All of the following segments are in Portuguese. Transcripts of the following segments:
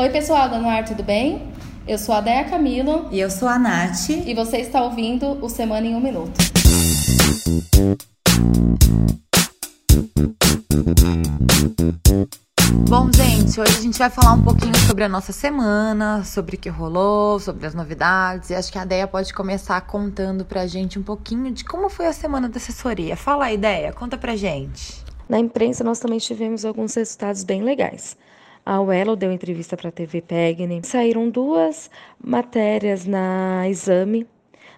Oi, pessoal da Noar, tudo bem? Eu sou a Deia Camilo. E eu sou a Nath. E você está ouvindo o Semana em um Minuto. Bom, gente, hoje a gente vai falar um pouquinho sobre a nossa semana, sobre o que rolou, sobre as novidades. E acho que a Deia pode começar contando pra gente um pouquinho de como foi a semana da assessoria. Fala aí, Deia, conta pra gente. Na imprensa, nós também tivemos alguns resultados bem legais. A Uelo deu entrevista para a TV Pegni. Saíram duas matérias na Exame.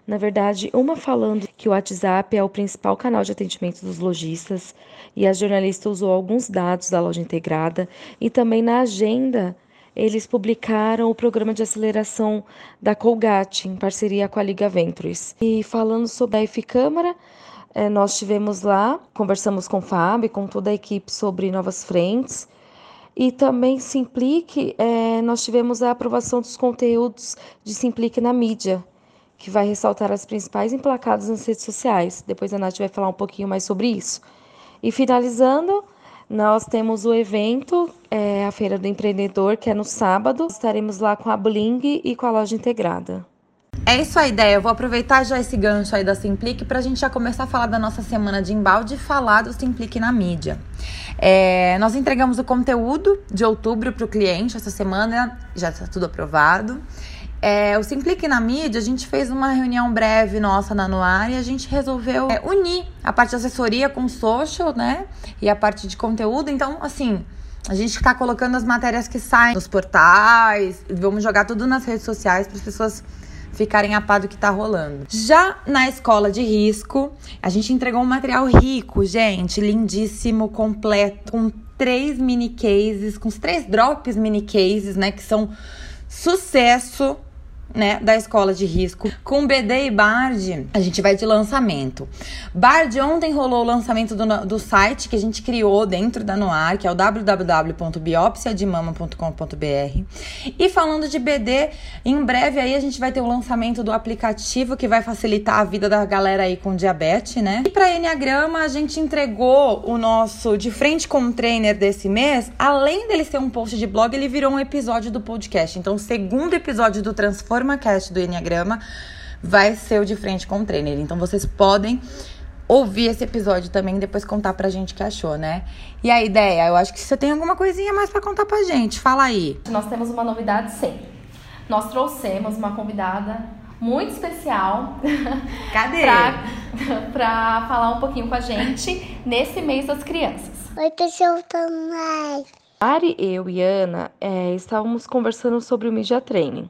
Na verdade, uma falando que o WhatsApp é o principal canal de atendimento dos lojistas e a jornalista usou alguns dados da loja integrada e também na agenda eles publicaram o programa de aceleração da Colgate em parceria com a Liga Ventures. E falando sobre a F Câmara, eh, nós tivemos lá, conversamos com o Fábio, com toda a equipe sobre novas frentes e também Simplique, é, nós tivemos a aprovação dos conteúdos de Simplique na mídia, que vai ressaltar as principais emplacadas nas redes sociais. Depois a Nath vai falar um pouquinho mais sobre isso. E finalizando, nós temos o evento, é, a Feira do Empreendedor, que é no sábado. Estaremos lá com a Bling e com a loja integrada. É isso a ideia. Eu vou aproveitar já esse gancho aí da Simplique para a gente já começar a falar da nossa semana de embalde e falar do Simplique na mídia. É, nós entregamos o conteúdo de outubro para o cliente essa semana, já está tudo aprovado. É, o Simplique na mídia, a gente fez uma reunião breve nossa na Noar e a gente resolveu é, unir a parte de assessoria com social, né? E a parte de conteúdo. Então, assim, a gente está colocando as matérias que saem nos portais, vamos jogar tudo nas redes sociais para as pessoas ficarem a par do que tá rolando. Já na escola de risco, a gente entregou um material rico, gente, lindíssimo, completo, com três mini cases, com os três drops mini cases, né, que são sucesso né, da escola de risco. Com BD e Bard, a gente vai de lançamento. Bard ontem rolou o lançamento do, do site que a gente criou dentro da Noar, que é o www.biopsiademama.com.br. E falando de BD, em breve aí a gente vai ter o lançamento do aplicativo que vai facilitar a vida da galera aí com diabetes, né? E para Enneagrama, a gente entregou o nosso de frente com o trainer desse mês, além dele ser um post de blog, ele virou um episódio do podcast. Então, segundo episódio do Transforma Cast do Enneagrama vai ser o de frente com o trainer. Então vocês podem ouvir esse episódio também e depois contar pra gente o que achou, né? E a ideia, eu acho que você tem alguma coisinha mais para contar pra gente. Fala aí. Nós temos uma novidade sim. Nós trouxemos uma convidada muito especial. Cadê? pra, pra falar um pouquinho com a gente nesse mês das crianças. Oi, pessoal, também. Ari, eu e Ana é, estávamos conversando sobre o Media Training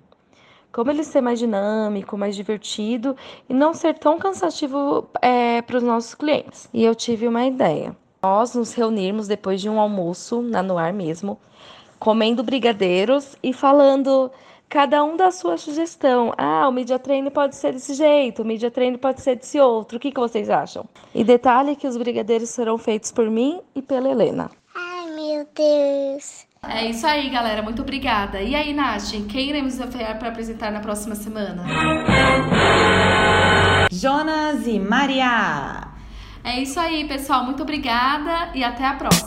como ele ser mais dinâmico, mais divertido e não ser tão cansativo é, para os nossos clientes. E eu tive uma ideia. Nós nos reunirmos depois de um almoço, na Noar mesmo, comendo brigadeiros e falando cada um da sua sugestão. Ah, o media training pode ser desse jeito, o media training pode ser desse outro. O que, que vocês acham? E detalhe que os brigadeiros serão feitos por mim e pela Helena. Ai, meu Deus. É isso aí, galera. Muito obrigada. E aí, Nath, quem iremos desafiar para apresentar na próxima semana? Jonas e Maria. É isso aí, pessoal. Muito obrigada e até a próxima.